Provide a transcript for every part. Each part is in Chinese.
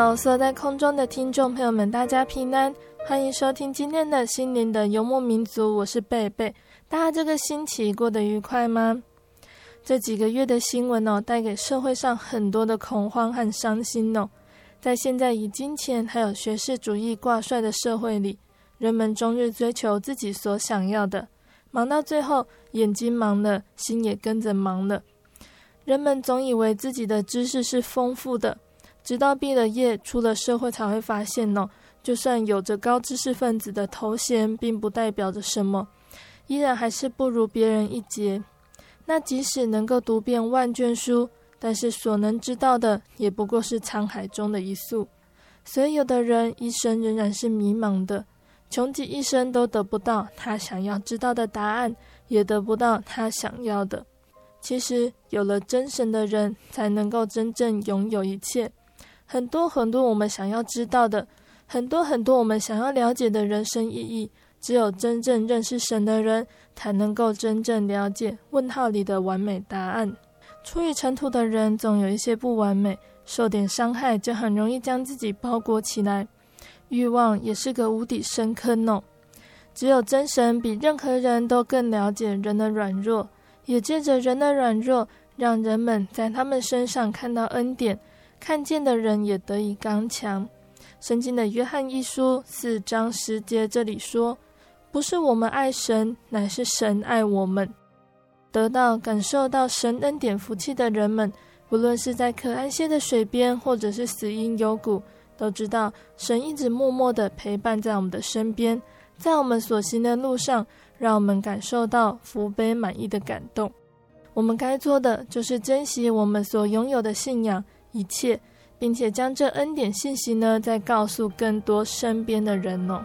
Hello，所有在空中的听众朋友们，大家平安，欢迎收听今天的心灵的游牧民族，我是贝贝。大家这个星期过得愉快吗？这几个月的新闻哦，带给社会上很多的恐慌和伤心哦。在现在以金钱还有学士主义挂帅的社会里，人们终日追求自己所想要的，忙到最后，眼睛忙了，心也跟着忙了。人们总以为自己的知识是丰富的。直到毕了业，出了社会，才会发现哦，就算有着高知识分子的头衔，并不代表着什么，依然还是不如别人一截。那即使能够读遍万卷书，但是所能知道的，也不过是沧海中的一粟。所以，有的人一生仍然是迷茫的，穷极一生都得不到他想要知道的答案，也得不到他想要的。其实，有了真神的人，才能够真正拥有一切。很多很多我们想要知道的，很多很多我们想要了解的人生意义，只有真正认识神的人，才能够真正了解问号里的完美答案。出于尘土的人，总有一些不完美，受点伤害就很容易将自己包裹起来。欲望也是个无底深坑哦。只有真神比任何人都更了解人的软弱，也借着人的软弱，让人们在他们身上看到恩典。看见的人也得以刚强。圣经的约翰一书四章十节这里说：“不是我们爱神，乃是神爱我们。”得到感受到神恩典福气的人们，无论是在可安歇的水边，或者是死荫幽谷，都知道神一直默默地陪伴在我们的身边，在我们所行的路上，让我们感受到福杯满溢的感动。我们该做的就是珍惜我们所拥有的信仰。一切，并且将这恩典信息呢，再告诉更多身边的人哦。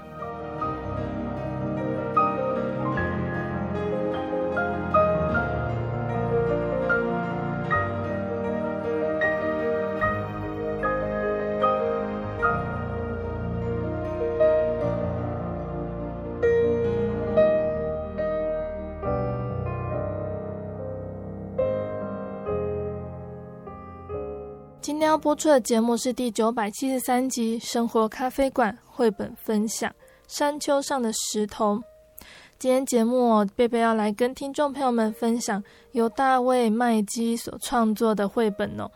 要播出的节目是第九百七十三集《生活咖啡馆》绘本分享《山丘上的石头》。今天节目，贝贝要来跟听众朋友们分享由大卫麦基所创作的绘本哦。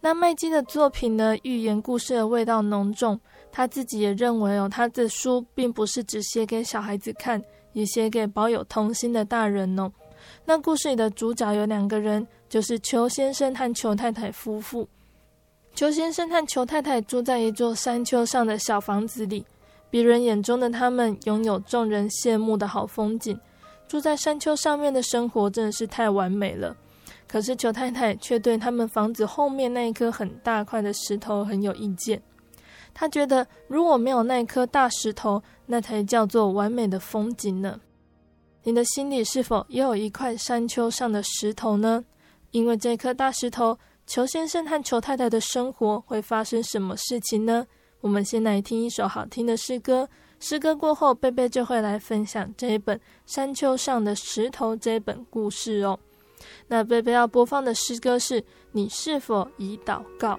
那麦基的作品呢，寓言故事的味道浓重。他自己也认为哦，他的书并不是只写给小孩子看，也写给保有童心的大人哦。那故事里的主角有两个人，就是裘先生和裘太太夫妇。裘先生和裘太太住在一座山丘上的小房子里，别人眼中的他们拥有众人羡慕的好风景。住在山丘上面的生活真的是太完美了。可是裘太太却对他们房子后面那一颗很大块的石头很有意见。她觉得如果没有那颗大石头，那才叫做完美的风景呢。你的心里是否也有一块山丘上的石头呢？因为这颗大石头。裘先生和裘太太的生活会发生什么事情呢？我们先来听一首好听的诗歌。诗歌过后，贝贝就会来分享这一本《山丘上的石头》这一本故事哦。那贝贝要播放的诗歌是《你是否已祷告》。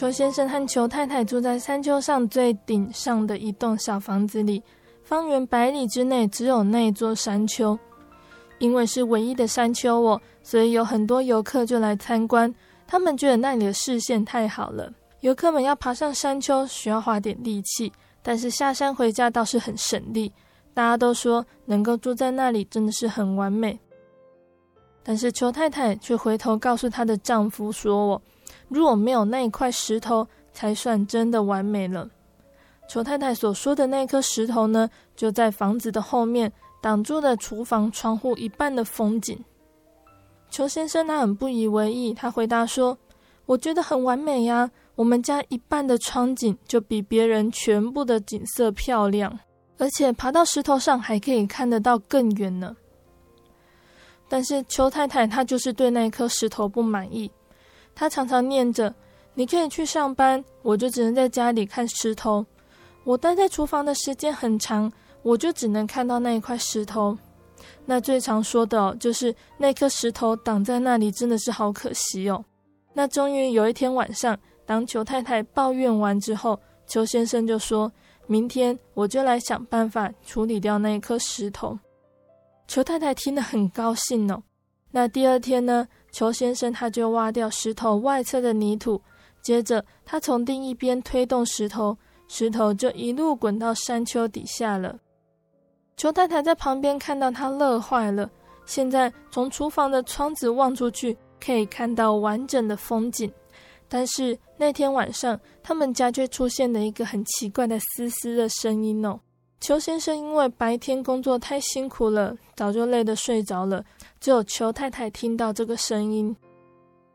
邱先生和邱太太住在山丘上最顶上的一栋小房子里，方圆百里之内只有那座山丘。因为是唯一的山丘哦，所以有很多游客就来参观。他们觉得那里的视线太好了。游客们要爬上山丘需要花点力气，但是下山回家倒是很省力。大家都说能够住在那里真的是很完美。但是邱太太却回头告诉她的丈夫说：“我如果没有那一块石头，才算真的完美了。”邱太太所说的那颗石头呢，就在房子的后面，挡住了厨房窗户一半的风景。邱先生他很不以为意，他回答说：“我觉得很完美呀，我们家一半的窗景就比别人全部的景色漂亮，而且爬到石头上还可以看得到更远呢。”但是邱太太她就是对那颗石头不满意，他常常念着：“你可以去上班，我就只能在家里看石头。我待在厨房的时间很长，我就只能看到那一块石头。那最常说的哦，就是那颗石头挡在那里，真的是好可惜哦。”那终于有一天晚上，当裘太太抱怨完之后，裘先生就说：“明天我就来想办法处理掉那一颗石头。”裘太太听得很高兴哦。那第二天呢，裘先生他就挖掉石头外侧的泥土，接着他从另一边推动石头，石头就一路滚到山丘底下了。裘太太在旁边看到他乐坏了。现在从厨房的窗子望出去，可以看到完整的风景。但是那天晚上，他们家却出现了一个很奇怪的嘶嘶的声音哦。裘先生因为白天工作太辛苦了，早就累得睡着了。只有裘太太听到这个声音。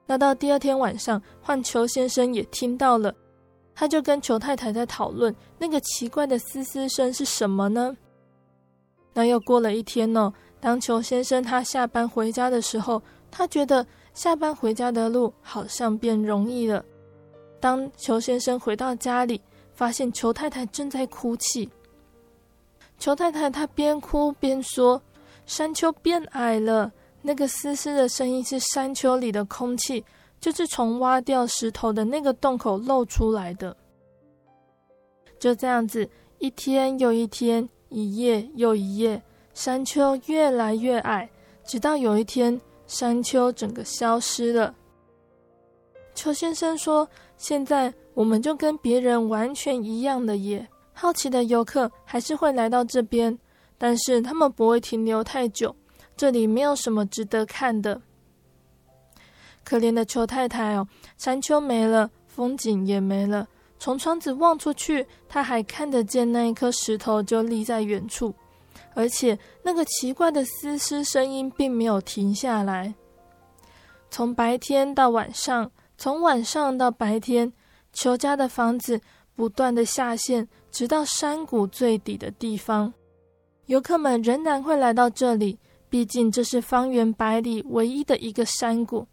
那到第二天晚上，换裘先生也听到了，他就跟裘太太在讨论那个奇怪的嘶嘶声是什么呢？那又过了一天哦，当裘先生他下班回家的时候，他觉得下班回家的路好像变容易了。当裘先生回到家里，发现裘太太正在哭泣。裘太太她边哭边说：“山丘变矮了，那个嘶嘶的声音是山丘里的空气，就是从挖掉石头的那个洞口漏出来的。”就这样子，一天又一天，一夜又一夜，山丘越来越矮，直到有一天，山丘整个消失了。邱先生说：“现在我们就跟别人完全一样的耶。”好奇的游客还是会来到这边，但是他们不会停留太久。这里没有什么值得看的。可怜的邱太太哦，山丘没了，风景也没了。从窗子望出去，她还看得见那一颗石头就立在远处，而且那个奇怪的嘶嘶声音并没有停下来。从白天到晚上，从晚上到白天，邱家的房子不断的下陷。直到山谷最底的地方，游客们仍然会来到这里。毕竟这是方圆百里唯一的一个山谷，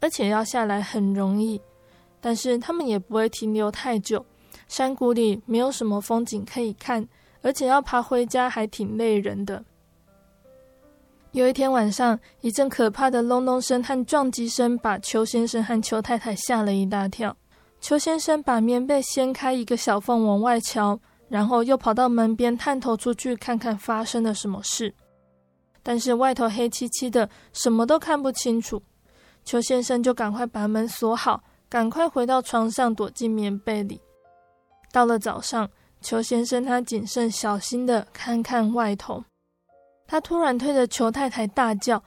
而且要下来很容易。但是他们也不会停留太久。山谷里没有什么风景可以看，而且要爬回家还挺累人的。有一天晚上，一阵可怕的隆隆声和撞击声把邱先生和邱太太吓了一大跳。邱先生把棉被掀开一个小缝往外瞧，然后又跑到门边探头出去看看发生了什么事。但是外头黑漆漆的，什么都看不清楚。邱先生就赶快把门锁好，赶快回到床上躲进棉被里。到了早上，邱先生他谨慎小心的看看外头，他突然推着邱太太大叫：“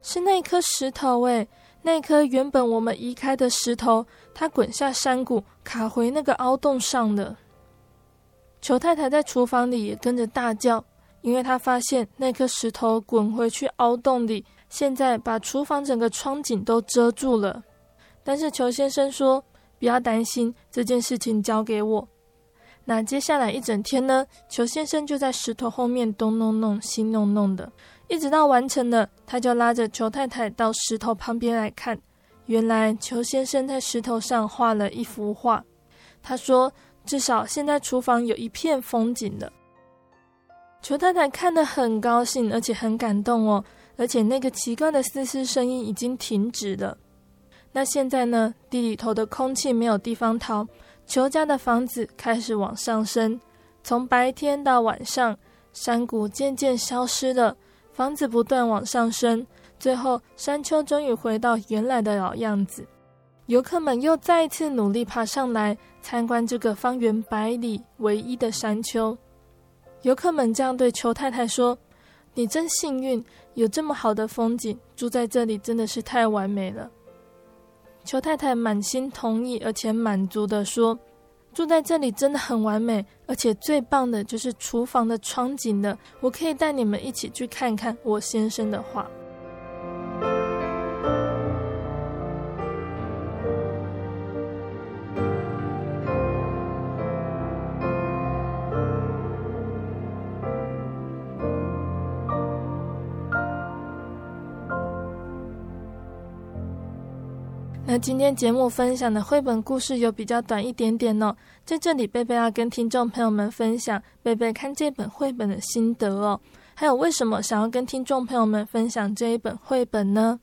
是那颗石头诶！”那颗原本我们移开的石头，它滚下山谷，卡回那个凹洞上了。裘太太在厨房里也跟着大叫，因为她发现那颗石头滚回去凹洞里，现在把厨房整个窗景都遮住了。但是裘先生说：“不要担心，这件事情交给我。”那接下来一整天呢，裘先生就在石头后面东弄弄西弄弄的。一直到完成了，他就拉着裘太太到石头旁边来看。原来裘先生在石头上画了一幅画。他说：“至少现在厨房有一片风景了。”裘太太看得很高兴，而且很感动哦。而且那个奇怪的嘶嘶声音已经停止了。那现在呢，地里头的空气没有地方逃，裘家的房子开始往上升，从白天到晚上，山谷渐渐消失了，房子不断往上升，最后山丘终于回到原来的老样子。游客们又再一次努力爬上来参观这个方圆百里唯一的山丘。游客们这样对裘太太说：“你真幸运，有这么好的风景，住在这里真的是太完美了。”裘太太满心同意，而且满足地说：“住在这里真的很完美，而且最棒的就是厨房的窗景了，我可以带你们一起去看看我先生的画。”今天节目分享的绘本故事有比较短一点点哦，在这里贝贝要跟听众朋友们分享贝贝看这本绘本的心得哦，还有为什么想要跟听众朋友们分享这一本绘本呢？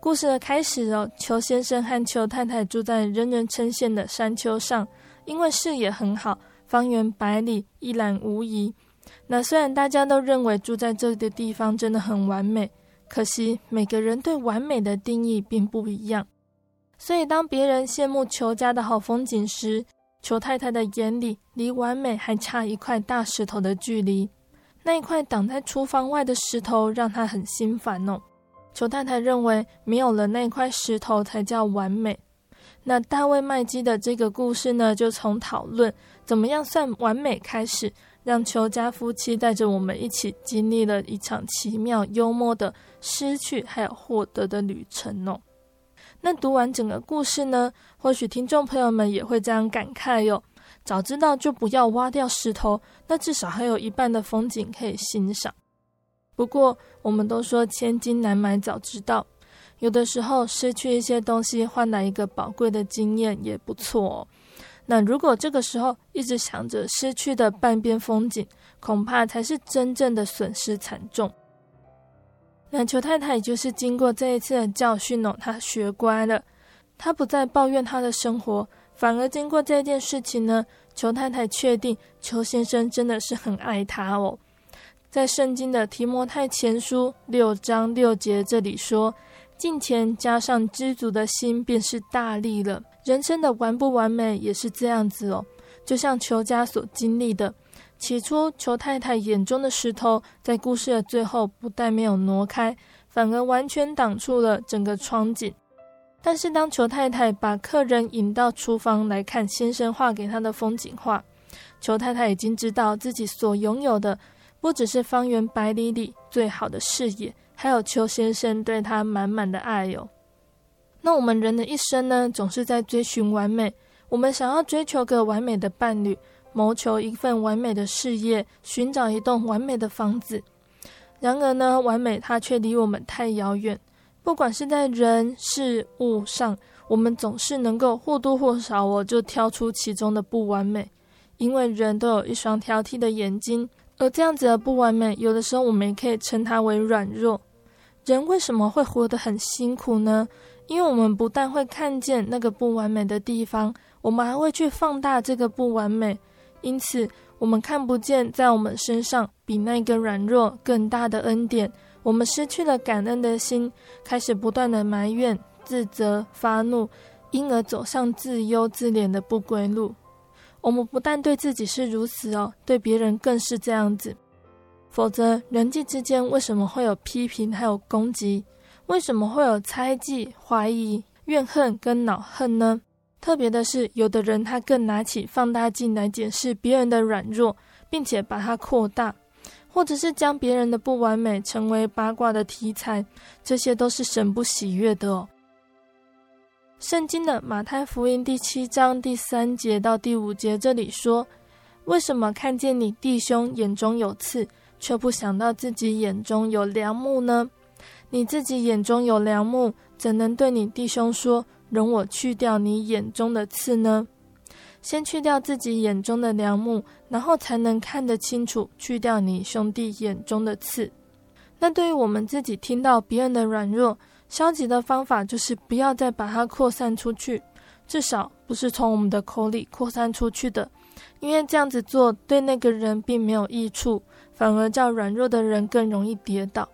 故事的开始哦，裘先生和裘太太住在人人称羡的山丘上，因为视野很好，方圆百里一览无遗。那虽然大家都认为住在这里的地方真的很完美，可惜每个人对完美的定义并不一样。所以，当别人羡慕裘家的好风景时，裘太太的眼里离完美还差一块大石头的距离。那一块挡在厨房外的石头让她很心烦哦。裘太太认为，没有了那块石头才叫完美。那大卫麦基的这个故事呢，就从讨论怎么样算完美开始，让裘家夫妻带着我们一起经历了一场奇妙幽默的失去还有获得的旅程哦。那读完整个故事呢，或许听众朋友们也会这样感慨哟。早知道就不要挖掉石头，那至少还有一半的风景可以欣赏。不过，我们都说千金难买早知道，有的时候失去一些东西换来一个宝贵的经验也不错哦。那如果这个时候一直想着失去的半边风景，恐怕才是真正的损失惨重。那裘太太就是经过这一次的教训哦，她学乖了，她不再抱怨她的生活，反而经过这件事情呢，裘太太确定裘先生真的是很爱她哦。在圣经的提摩太前书六章六节这里说：“敬虔加上知足的心，便是大利了。”人生的完不完美也是这样子哦，就像裘家所经历的。起初，裘太太眼中的石头，在故事的最后不但没有挪开，反而完全挡住了整个窗景。但是，当裘太太把客人引到厨房来看先生画给她的风景画，裘太太已经知道自己所拥有的，不只是方圆百里里最好的视野，还有裘先生对她满满的爱哟。那我们人的一生呢，总是在追寻完美，我们想要追求个完美的伴侣。谋求一份完美的事业，寻找一栋完美的房子。然而呢，完美它却离我们太遥远。不管是在人事物上，我们总是能够或多或少我就挑出其中的不完美。因为人都有一双挑剔的眼睛，而这样子的不完美，有的时候我们也可以称它为软弱。人为什么会活得很辛苦呢？因为我们不但会看见那个不完美的地方，我们还会去放大这个不完美。因此，我们看不见在我们身上比那个软弱更大的恩典。我们失去了感恩的心，开始不断的埋怨、自责、发怒，因而走上自忧自怜的不归路。我们不但对自己是如此哦，对别人更是这样子。否则，人际之间为什么会有批评还有攻击？为什么会有猜忌、怀疑、怨恨跟恼恨呢？特别的是，有的人他更拿起放大镜来检视别人的软弱，并且把它扩大，或者是将别人的不完美成为八卦的题材，这些都是神不喜悦的哦。圣经的马太福音第七章第三节到第五节这里说：“为什么看见你弟兄眼中有刺，却不想到自己眼中有梁木呢？你自己眼中有梁木，怎能对你弟兄说？”容我去掉你眼中的刺呢？先去掉自己眼中的梁木，然后才能看得清楚，去掉你兄弟眼中的刺。那对于我们自己听到别人的软弱，消极的方法就是不要再把它扩散出去，至少不是从我们的口里扩散出去的，因为这样子做对那个人并没有益处，反而叫软弱的人更容易跌倒。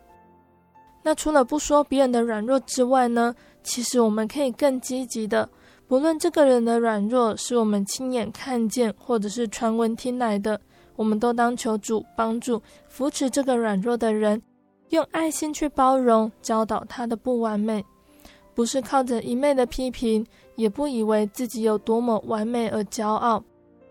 那除了不说别人的软弱之外呢，其实我们可以更积极的，不论这个人的软弱是我们亲眼看见，或者是传闻听来的，我们都当求主帮助扶持这个软弱的人，用爱心去包容教导他的不完美，不是靠着一昧的批评，也不以为自己有多么完美而骄傲，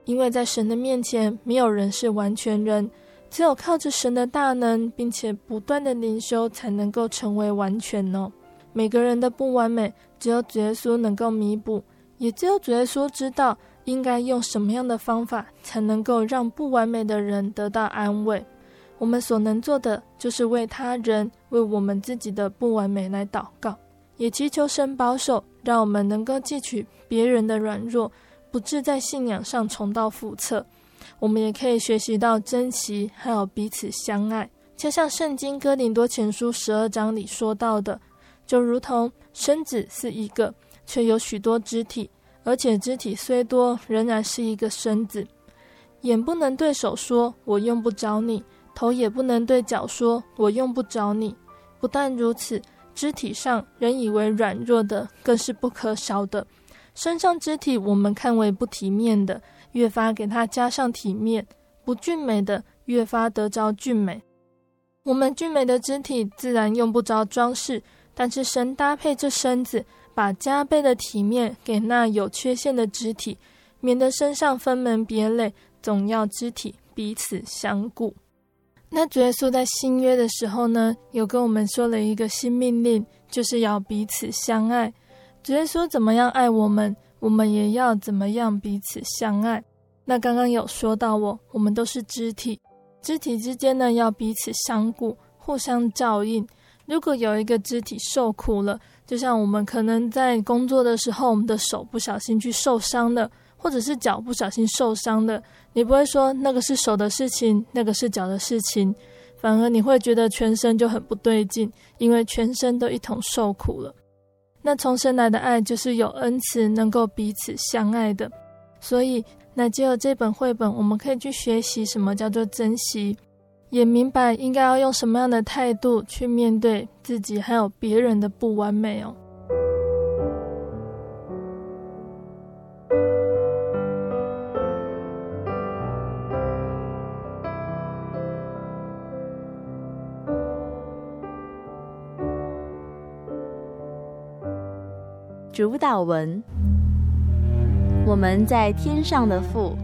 因为在神的面前，没有人是完全人。只有靠着神的大能，并且不断的灵修，才能够成为完全哦。每个人的不完美，只有主耶稣能够弥补，也只有主耶稣知道应该用什么样的方法，才能够让不完美的人得到安慰。我们所能做的，就是为他人、为我们自己的不完美来祷告，也祈求神保守，让我们能够记取别人的软弱，不致在信仰上重蹈覆辙。我们也可以学习到珍惜，还有彼此相爱。就像圣经哥林多前书十二章里说到的，就如同身子是一个，却有许多肢体，而且肢体虽多，仍然是一个身子。眼不能对手说“我用不着你”，头也不能对脚说“我用不着你”。不但如此，肢体上人以为软弱的，更是不可少的。身上肢体我们看为不体面的。越发给它加上体面，不俊美的越发得着俊美。我们俊美的肢体自然用不着装饰，但是神搭配这身子，把加倍的体面给那有缺陷的肢体，免得身上分门别类，总要肢体彼此相顾。那主耶稣在新约的时候呢，有跟我们说了一个新命令，就是要彼此相爱。主耶稣怎么样爱我们？我们也要怎么样彼此相爱？那刚刚有说到我，我们都是肢体，肢体之间呢要彼此相顾，互相照应。如果有一个肢体受苦了，就像我们可能在工作的时候，我们的手不小心去受伤了，或者是脚不小心受伤了，你不会说那个是手的事情，那个是脚的事情，反而你会觉得全身就很不对劲，因为全身都一同受苦了。那从神来的爱就是有恩慈，能够彼此相爱的。所以，那借由这本绘本，我们可以去学习什么叫做珍惜，也明白应该要用什么样的态度去面对自己还有别人的不完美哦。主祷文：我们在天上的父，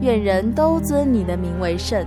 愿人都尊你的名为圣。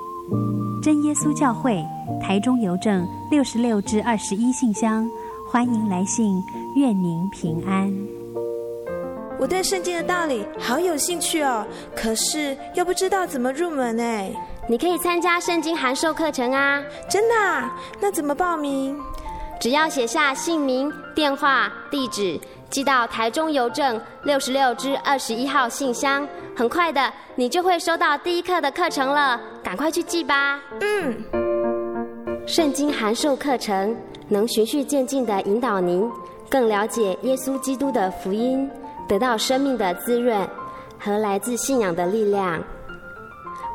真耶稣教会台中邮政六十六至二十一信箱，欢迎来信，愿您平安。我对圣经的道理好有兴趣哦，可是又不知道怎么入门哎。你可以参加圣经函授课程啊！真的啊？那怎么报名？只要写下姓名、电话、地址，寄到台中邮政六十六至二十一号信箱，很快的，你就会收到第一课的课程了。赶快去记吧。嗯。圣经函授课程能循序渐进的引导您更了解耶稣基督的福音，得到生命的滋润和来自信仰的力量。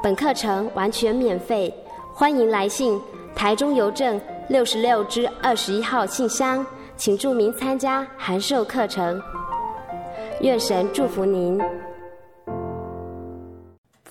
本课程完全免费，欢迎来信台中邮政六十六至二十一号信箱，请注明参加函授课程。愿神祝福您。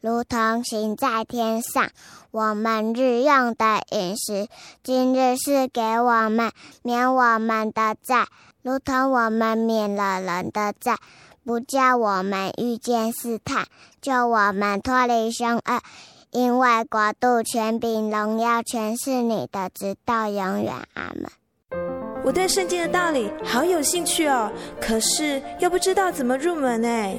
如同行在天上。我们日用的饮食，今日是给我们，免我们的债，如同我们免了人的债，不叫我们遇见试探，救我们脱离凶恶。因为国度、权柄、荣耀，全是你的，直到永远。阿门。我对圣经的道理好有兴趣哦，可是又不知道怎么入门哎。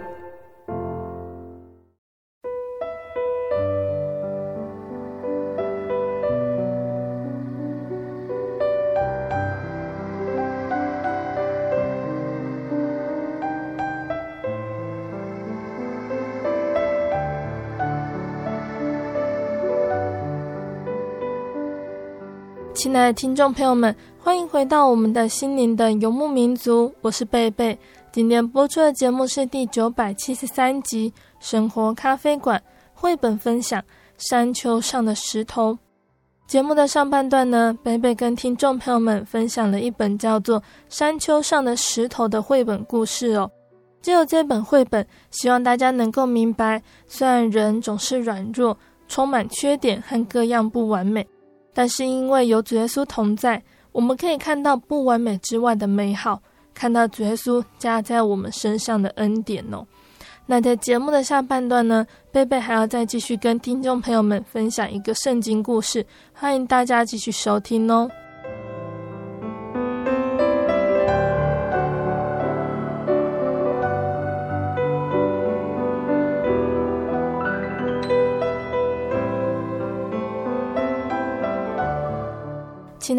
亲爱的听众朋友们，欢迎回到我们的心灵的游牧民族，我是贝贝。今天播出的节目是第九百七十三集《生活咖啡馆》绘本分享《山丘上的石头》。节目的上半段呢，贝贝跟听众朋友们分享了一本叫做《山丘上的石头》的绘本故事哦。只有这本绘本，希望大家能够明白，虽然人总是软弱，充满缺点和各样不完美。但是因为有主耶稣同在，我们可以看到不完美之外的美好，看到主耶稣加在我们身上的恩典哦。那在节目的下半段呢，贝贝还要再继续跟听众朋友们分享一个圣经故事，欢迎大家继续收听哦。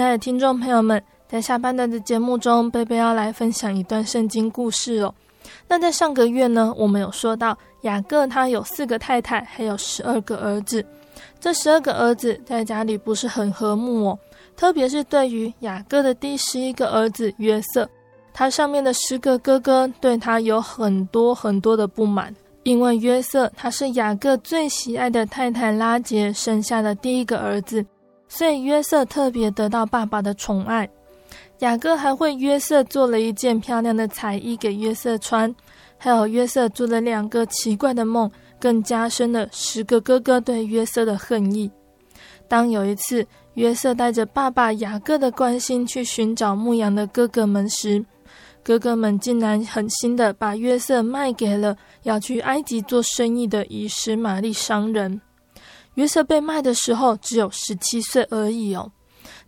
亲爱的听众朋友们，在下半段的节目中，贝贝要来分享一段圣经故事哦。那在上个月呢，我们有说到雅各他有四个太太，还有十二个儿子。这十二个儿子在家里不是很和睦哦，特别是对于雅各的第十一个儿子约瑟，他上面的十个哥哥对他有很多很多的不满，因为约瑟他是雅各最喜爱的太太拉结生下的第一个儿子。所以约瑟特别得到爸爸的宠爱，雅各还为约瑟做了一件漂亮的彩衣给约瑟穿，还有约瑟做了两个奇怪的梦，更加深了十个哥哥对约瑟的恨意。当有一次约瑟带着爸爸雅各的关心去寻找牧羊的哥哥们时，哥哥们竟然狠心的把约瑟卖给了要去埃及做生意的以实玛利商人。约瑟被卖的时候只有十七岁而已哦。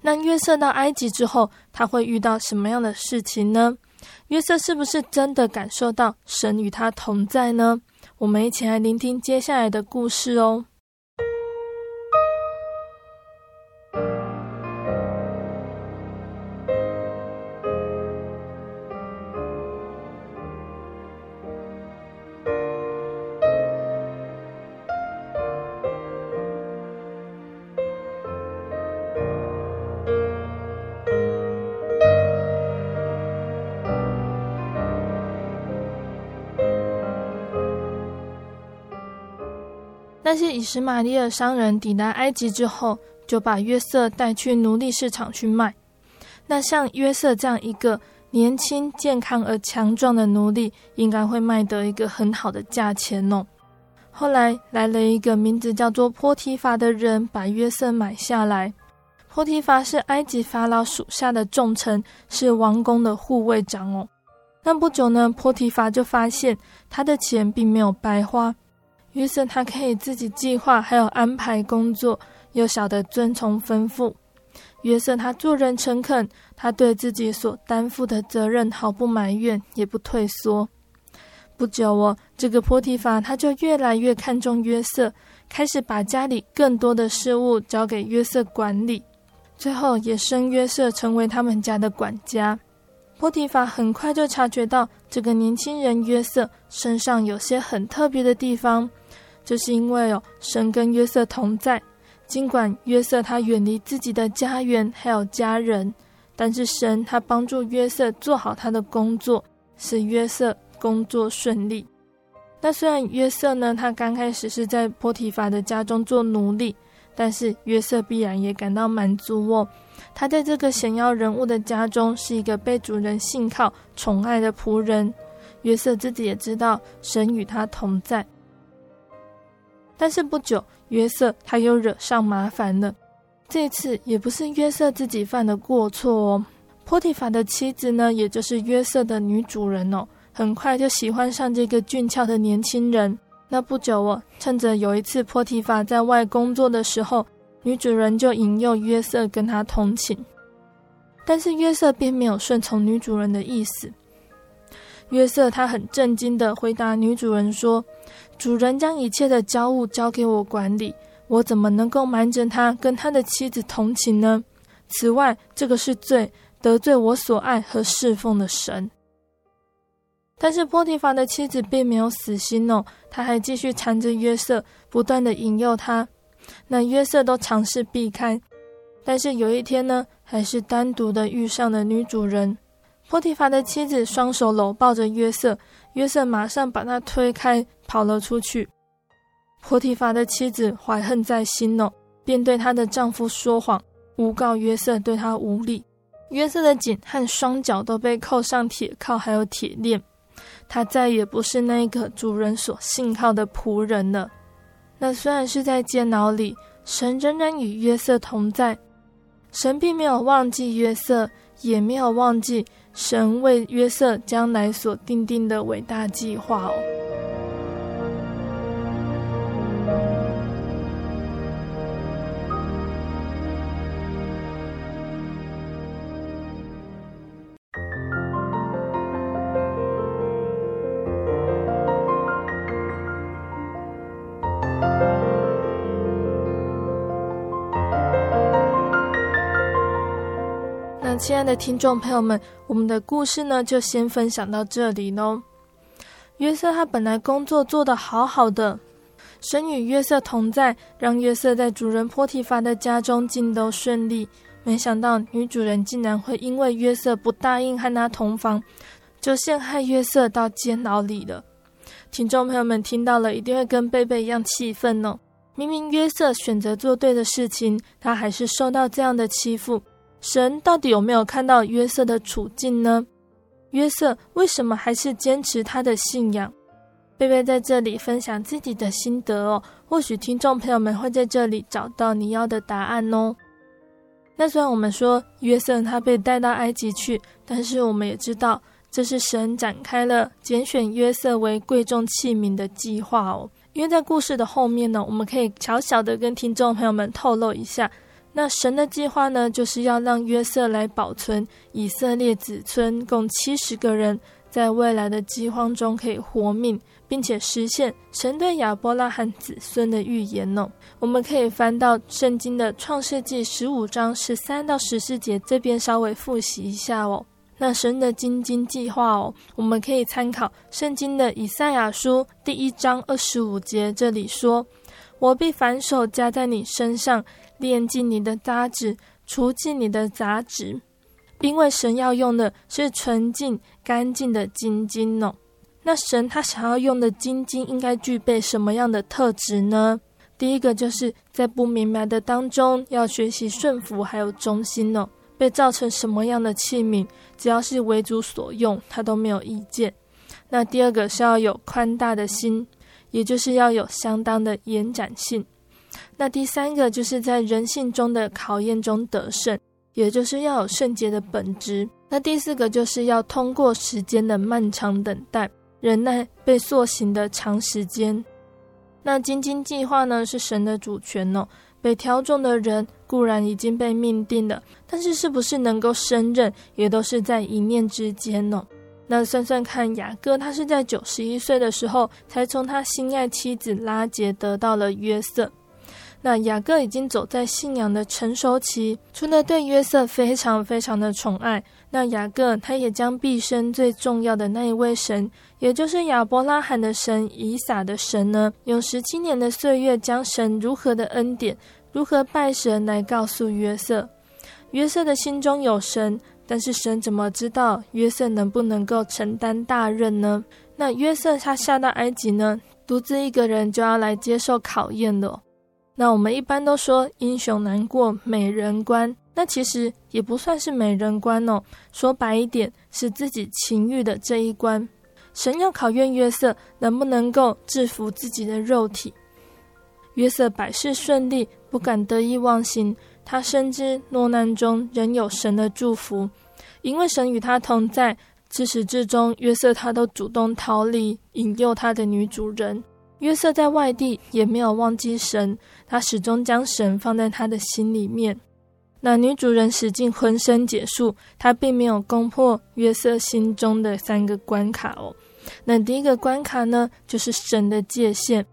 那约瑟到埃及之后，他会遇到什么样的事情呢？约瑟是不是真的感受到神与他同在呢？我们一起来聆听接下来的故事哦。那些以实玛利的商人抵达埃及之后，就把约瑟带去奴隶市场去卖。那像约瑟这样一个年轻、健康而强壮的奴隶，应该会卖得一个很好的价钱哦。后来来了一个名字叫做波提乏的人，把约瑟买下来。波提乏是埃及法老属下的重臣，是王宫的护卫长哦。那不久呢，波提乏就发现他的钱并没有白花。约瑟他可以自己计划，还有安排工作，又晓得遵从吩咐。约瑟他做人诚恳，他对自己所担负的责任毫不埋怨，也不退缩。不久哦，这个波提法他就越来越看重约瑟，开始把家里更多的事务交给约瑟管理，最后也升约瑟成为他们家的管家。波提法很快就察觉到这个年轻人约瑟身上有些很特别的地方。就是因为哦，神跟约瑟同在，尽管约瑟他远离自己的家园还有家人，但是神他帮助约瑟做好他的工作，使约瑟工作顺利。那虽然约瑟呢，他刚开始是在波提乏的家中做奴隶，但是约瑟必然也感到满足哦。他在这个显要人物的家中是一个被主人信靠、宠爱的仆人。约瑟自己也知道神与他同在。但是不久，约瑟他又惹上麻烦了。这次也不是约瑟自己犯的过错哦。波提法的妻子呢，也就是约瑟的女主人哦，很快就喜欢上这个俊俏的年轻人。那不久哦，趁着有一次波提法在外工作的时候，女主人就引诱约瑟跟他通寝。但是约瑟并没有顺从女主人的意思。约瑟他很震惊地回答女主人说：“主人将一切的家务交给我管理，我怎么能够瞒着他跟他的妻子同情呢？此外，这个是罪，得罪我所爱和侍奉的神。”但是波提乏的妻子并没有死心哦，他还继续缠着约瑟，不断地引诱他。那约瑟都尝试避开，但是有一天呢，还是单独的遇上了女主人。波提乏的妻子双手搂抱着约瑟，约瑟马上把他推开，跑了出去。波提乏的妻子怀恨在心哦，便对她的丈夫说谎，诬告约瑟对她无礼。约瑟的颈和双脚都被扣上铁铐，还有铁链，他再也不是那个主人所信靠的仆人了。那虽然是在监牢里，神仍然与约瑟同在，神并没有忘记约瑟，也没有忘记。神为约瑟将来所定定的伟大计划哦。亲爱的听众朋友们，我们的故事呢，就先分享到这里喽。约瑟他本来工作做得好好的，神与约瑟同在，让约瑟在主人波提乏的家中尽都顺利。没想到女主人竟然会因为约瑟不答应和他同房，就陷害约瑟到监牢里了。听众朋友们听到了，一定会跟贝贝一样气愤哦。明明约瑟选择做对的事情，他还是受到这样的欺负。神到底有没有看到约瑟的处境呢？约瑟为什么还是坚持他的信仰？贝贝在这里分享自己的心得哦，或许听众朋友们会在这里找到你要的答案哦。那虽然我们说约瑟他被带到埃及去，但是我们也知道，这是神展开了拣选约瑟为贵重器皿的计划哦。因为在故事的后面呢，我们可以小小的跟听众朋友们透露一下，那神的计划呢，就是要让约瑟来保存以色列子孙共七十个人，在未来的饥荒中可以活命，并且实现神对亚伯拉罕子孙的预言呢。我们可以翻到圣经的创世纪十五章十三到十四节这边稍微复习一下哦。那神的精金计划哦，我们可以参考圣经的以赛亚书第一章二十五节，这里说：“我必反手加在你身上，炼尽你的渣滓，除尽你的杂质。”因为神要用的是纯净干净的金金哦。那神他想要用的金金应该具备什么样的特质呢？第一个就是在不明白的当中要学习顺服，还有忠心哦。被造成什么样的器皿，只要是为主所用，他都没有意见。那第二个是要有宽大的心，也就是要有相当的延展性。那第三个就是在人性中的考验中得胜，也就是要有圣洁的本质。那第四个就是要通过时间的漫长等待，忍耐被塑形的长时间。那精金计划呢，是神的主权哦。被挑中的人固然已经被命定了，但是是不是能够胜任，也都是在一念之间呢？那算算看，雅各他是在九十一岁的时候，才从他心爱妻子拉结得到了约瑟。那雅各已经走在信仰的成熟期，除了对约瑟非常非常的宠爱，那雅各他也将毕生最重要的那一位神，也就是亚伯拉罕的神、以撒的神呢，用十七年的岁月，将神如何的恩典、如何拜神来告诉约瑟。约瑟的心中有神，但是神怎么知道约瑟能不能够承担大任呢？那约瑟他下到埃及呢，独自一个人就要来接受考验了。那我们一般都说英雄难过美人关，那其实也不算是美人关哦。说白一点，是自己情欲的这一关。神要考验约瑟能不能够制服自己的肉体。约瑟百事顺利，不敢得意忘形。他深知落难中仍有神的祝福，因为神与他同在。自始至终，约瑟他都主动逃离引诱他的女主人。约瑟在外地也没有忘记神，他始终将神放在他的心里面。那女主人使尽浑身解数，她并没有攻破约瑟心中的三个关卡哦。那第一个关卡呢，就是神的界限。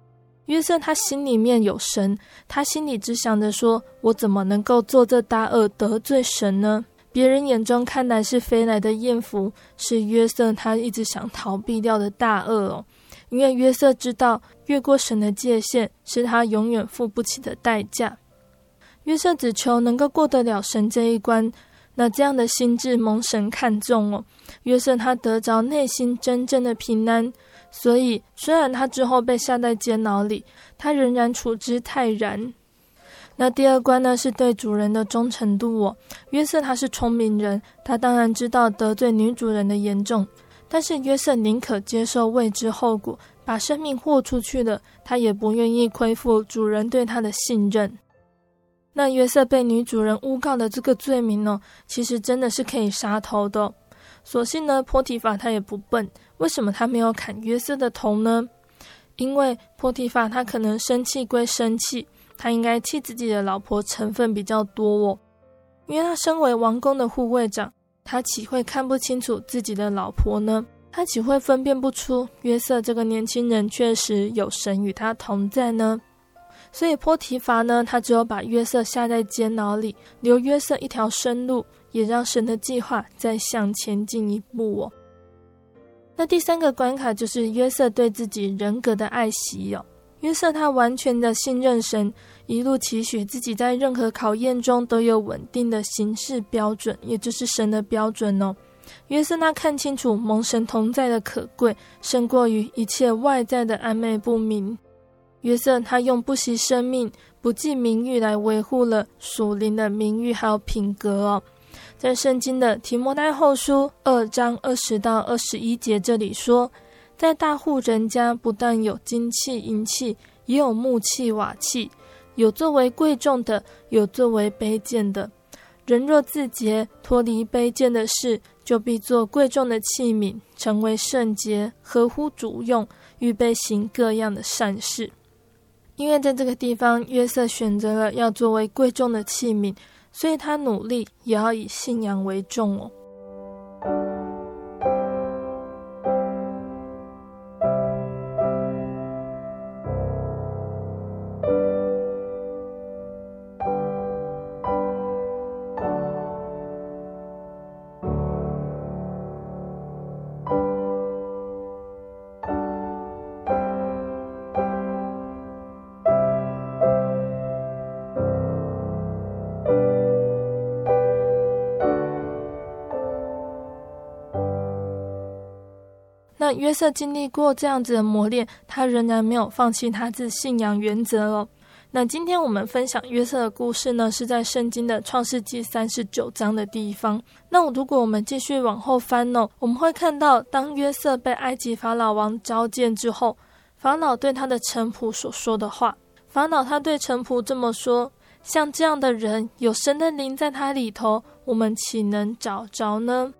约瑟他心里面有神，他心里只想着说：“我怎么能够做这大恶得罪神呢？”别人眼中看来是飞来的艳福，是约瑟他一直想逃避掉的大恶哦。因为约瑟知道，越过神的界限是他永远付不起的代价。约瑟只求能够过得了神这一关，那这样的心智蒙神看重哦。约瑟他得着内心真正的平安，所以虽然他之后被下在监牢里，他仍然处之泰然。那第二关呢，是对主人的忠诚度哦。约瑟他是聪明人，他当然知道得罪女主人的严重。但是约瑟宁可接受未知后果，把生命豁出去了，他也不愿意亏负主人对他的信任。那约瑟被女主人诬告的这个罪名呢，其实真的是可以杀头的。所幸呢，波提法他也不笨，为什么他没有砍约瑟的头呢？因为波提法他可能生气归生气，他应该气自己的老婆成分比较多哦，因为他身为王宫的护卫长。他岂会看不清楚自己的老婆呢？他岂会分辨不出约瑟这个年轻人确实有神与他同在呢？所以波提乏呢，他只有把约瑟下在监牢里，留约瑟一条生路，也让神的计划再向前进一步哦。那第三个关卡就是约瑟对自己人格的爱惜哦。约瑟他完全的信任神，一路期许自己在任何考验中都有稳定的行事标准，也就是神的标准哦。约瑟他看清楚蒙神同在的可贵，胜过于一切外在的暧昧不明。约瑟他用不惜生命、不计名誉来维护了属灵的名誉还有品格哦。在圣经的提摩太后书二章二十到二十一节这里说。在大户人家，不但有金器银器，也有木器瓦器，有作为贵重的，有作为卑贱的。人若自洁，脱离卑贱的事，就必做贵重的器皿，成为圣洁，合乎主用，预备行各样的善事。因为在这个地方，约瑟选择了要作为贵重的器皿，所以他努力也要以信仰为重哦。约瑟经历过这样子的磨练，他仍然没有放弃他的信仰原则哦。那今天我们分享约瑟的故事呢，是在圣经的创世纪三十九章的地方。那如果我们继续往后翻呢，我们会看到，当约瑟被埃及法老王召见之后，法老对他的臣仆所说的话。法老他对臣仆这么说：“像这样的人，有神的灵在他里头，我们岂能找着呢？”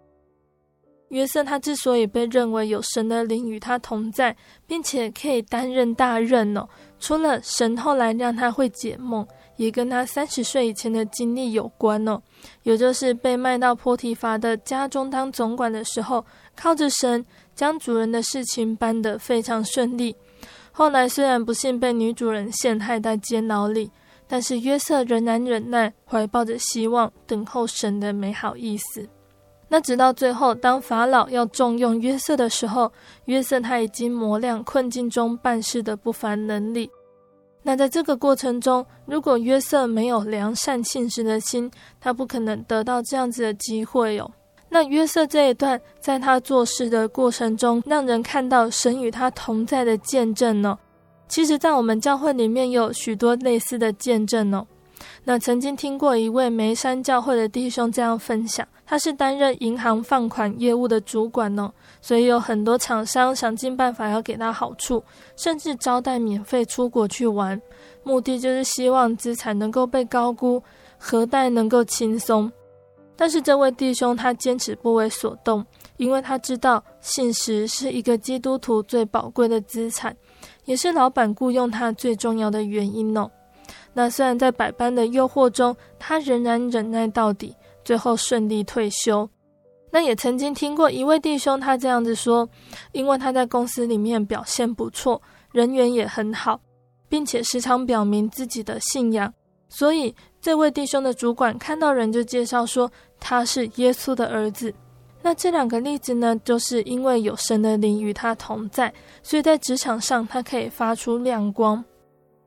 约瑟他之所以被认为有神的灵与他同在，并且可以担任大任哦，除了神后来让他会解梦，也跟他三十岁以前的经历有关哦。也就是被卖到波提乏的家中当总管的时候，靠着神将主人的事情办得非常顺利。后来虽然不幸被女主人陷害在监牢里，但是约瑟仍然忍耐，怀抱着希望，等候神的美好意思。那直到最后，当法老要重用约瑟的时候，约瑟他已经磨亮困境中办事的不凡能力。那在这个过程中，如果约瑟没有良善信实的心，他不可能得到这样子的机会哟、哦。那约瑟这一段在他做事的过程中，让人看到神与他同在的见证呢、哦。其实，在我们教会里面有许多类似的见证哦。那曾经听过一位梅山教会的弟兄这样分享，他是担任银行放款业务的主管哦，所以有很多厂商想尽办法要给他好处，甚至招待免费出国去玩，目的就是希望资产能够被高估，核贷能够轻松。但是这位弟兄他坚持不为所动，因为他知道信实是一个基督徒最宝贵的资产，也是老板雇佣他最重要的原因哦。那虽然在百般的诱惑中，他仍然忍耐到底，最后顺利退休。那也曾经听过一位弟兄他这样子说，因为他在公司里面表现不错，人缘也很好，并且时常表明自己的信仰，所以这位弟兄的主管看到人就介绍说他是耶稣的儿子。那这两个例子呢，就是因为有神的灵与他同在，所以在职场上他可以发出亮光。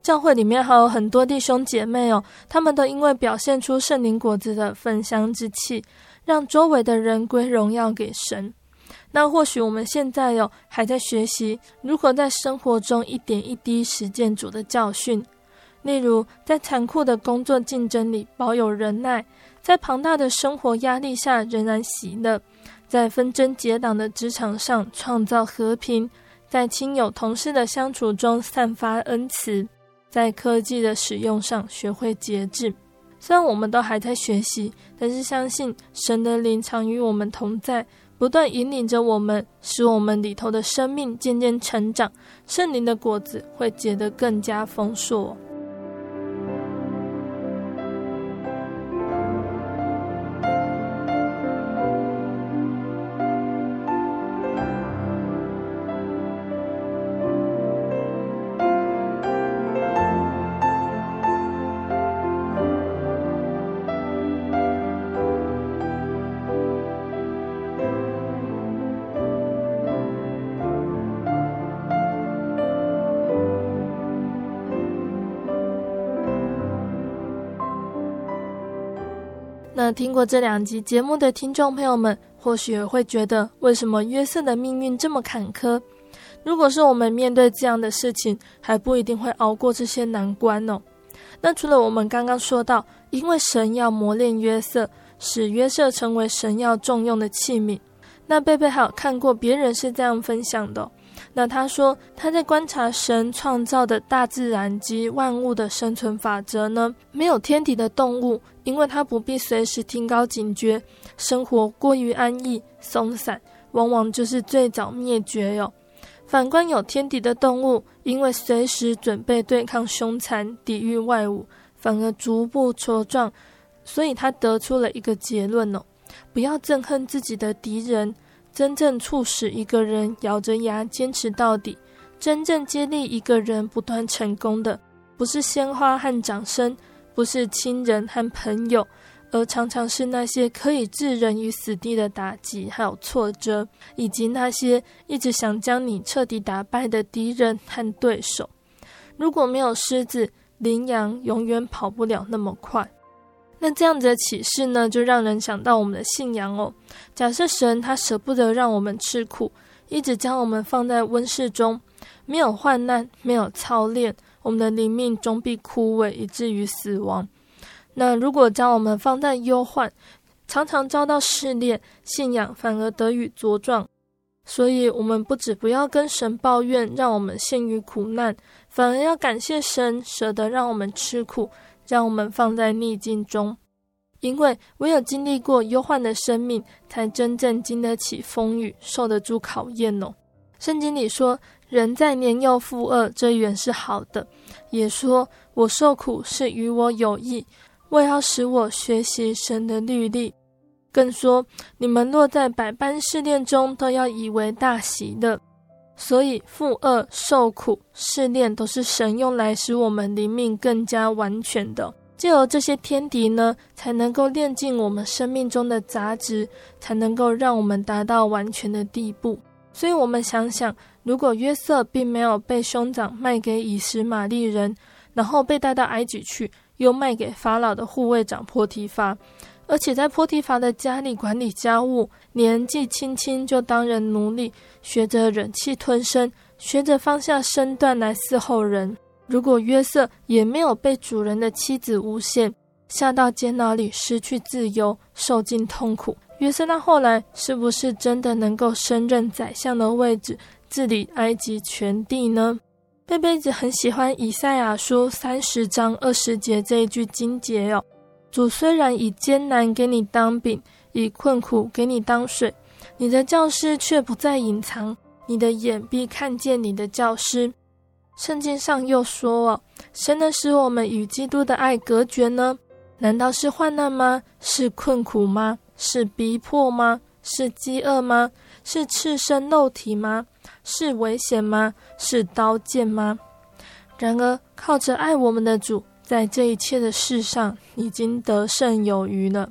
教会里面还有很多弟兄姐妹哦，他们都因为表现出圣灵果子的芬香之气，让周围的人归荣耀给神。那或许我们现在哦，还在学习如何在生活中一点一滴实践主的教训，例如在残酷的工作竞争里保有忍耐，在庞大的生活压力下仍然喜乐，在纷争结党的职场上创造和平，在亲友同事的相处中散发恩慈。在科技的使用上学会节制，虽然我们都还在学习，但是相信神的灵常与我们同在，不断引领着我们，使我们里头的生命渐渐成长，圣灵的果子会结得更加丰硕。那听过这两集节目的听众朋友们，或许也会觉得，为什么约瑟的命运这么坎坷？如果是我们面对这样的事情，还不一定会熬过这些难关呢、哦。那除了我们刚刚说到，因为神要磨练约瑟，使约瑟成为神要重用的器皿，那贝贝还有看过别人是这样分享的、那他说他在观察神创造的大自然及万物的生存法则呢，没有天敌的动物。因为他不必随时提高警觉，生活过于安逸松散，往往就是最早灭绝哟。反观有天敌的动物，因为随时准备对抗凶残、抵御外物，反而逐步茁壮。所以他得出了一个结论哦：不要憎恨自己的敌人，真正促使一个人咬着牙坚持到底，真正激励一个人不断成功的，不是鲜花和掌声。不是亲人和朋友，而常常是那些可以置人于死地的打击，还有挫折，以及那些一直想将你彻底打败的敌人和对手。如果没有狮子，羚羊永远跑不了那么快。那这样子的启示呢，就让人想到我们的信仰哦。假设神他舍不得让我们吃苦，一直将我们放在温室中，没有患难，没有操练。我们的灵命终必枯萎，以至于死亡。那如果将我们放在忧患，常常遭到试炼，信仰反而得以茁壮。所以，我们不止不要跟神抱怨，让我们陷于苦难，反而要感谢神，舍得让我们吃苦，让我们放在逆境中。因为唯有经历过忧患的生命，才真正经得起风雨，受得住考验哦。圣经里说。人在年幼负恶，这原是好的。也说我受苦是与我有益，为要使我学习神的律例。更说你们落在百般试炼中，都要以为大喜乐。所以负恶、受苦、试炼，都是神用来使我们灵命更加完全的。借由这些天敌呢，才能够炼尽我们生命中的杂质，才能够让我们达到完全的地步。所以，我们想想。如果约瑟并没有被兄长卖给以实玛利人，然后被带到埃及去，又卖给法老的护卫长波提乏，而且在波提乏的家里管理家务，年纪轻轻就当人奴隶，学着忍气吞声，学着放下身段来伺候人。如果约瑟也没有被主人的妻子诬陷，下到监牢里失去自由，受尽痛苦，约瑟那后来是不是真的能够升任宰相的位置？治理埃及全地呢？贝贝子很喜欢以赛亚书三十章二十节这一句经节哦。主虽然以艰难给你当饼，以困苦给你当水，你的教师却不再隐藏，你的眼必看见你的教师。圣经上又说哦，谁能使我们与基督的爱隔绝呢？难道是患难吗？是困苦吗？是逼迫吗？是饥饿吗？是赤身露体吗？是危险吗？是刀剑吗？然而，靠着爱我们的主，在这一切的事上已经得胜有余了。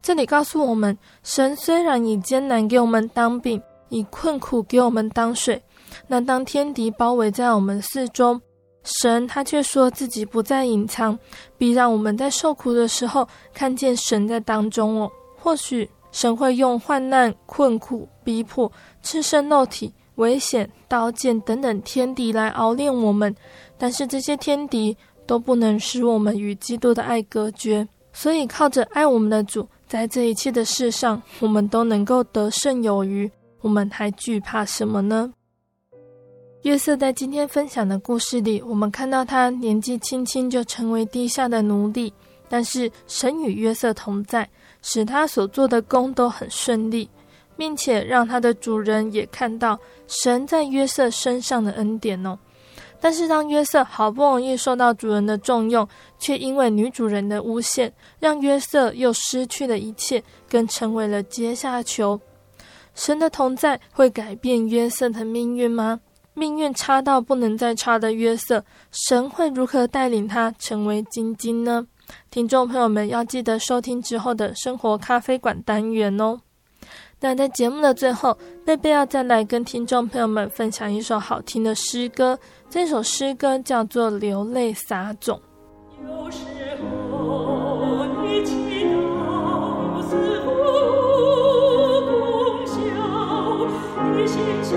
这里告诉我们，神虽然以艰难给我们当饼，以困苦给我们当水，那当天敌包围在我们四周，神他却说自己不再隐藏，必让我们在受苦的时候看见神在当中哦。或许神会用患难、困苦、逼迫、赤身露体。危险、刀剑等等天敌来熬炼我们，但是这些天敌都不能使我们与基督的爱隔绝。所以靠着爱我们的主，在这一切的事上，我们都能够得胜有余。我们还惧怕什么呢？约瑟在今天分享的故事里，我们看到他年纪轻轻就成为地下的奴隶，但是神与约瑟同在，使他所做的工都很顺利。并且让他的主人也看到神在约瑟身上的恩典哦。但是当约瑟好不容易受到主人的重用，却因为女主人的诬陷，让约瑟又失去了一切，更成为了阶下囚。神的同在会改变约瑟的命运吗？命运差到不能再差的约瑟，神会如何带领他成为精金呢？听众朋友们要记得收听之后的生活咖啡馆单元哦。那在节目的最后，贝贝要再来跟听众朋友们分享一首好听的诗歌。这首诗歌叫做《流泪撒种》。有时候你祈祷似乎功效，你心情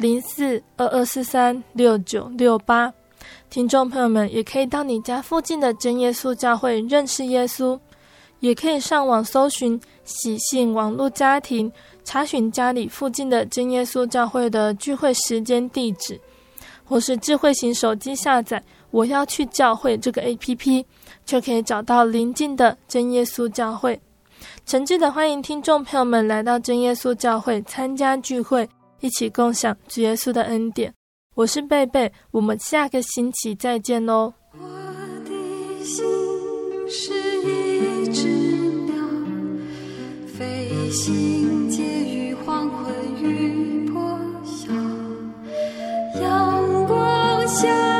零四二二四三六九六八。听众朋友们也可以到你家附近的真耶稣教会认识耶稣，也可以上网搜寻喜信网络家庭，查询家里附近的真耶稣教会的聚会时间地址，或是智慧型手机下载“我要去教会”这个 APP，就可以找到邻近的真耶稣教会。诚挚的欢迎听众朋友们来到真耶稣教会参加聚会，一起共享主耶稣的恩典。我是贝贝，我们下个星期再见哦。我的心是一只鸟，飞行介于黄昏与破晓，阳光下。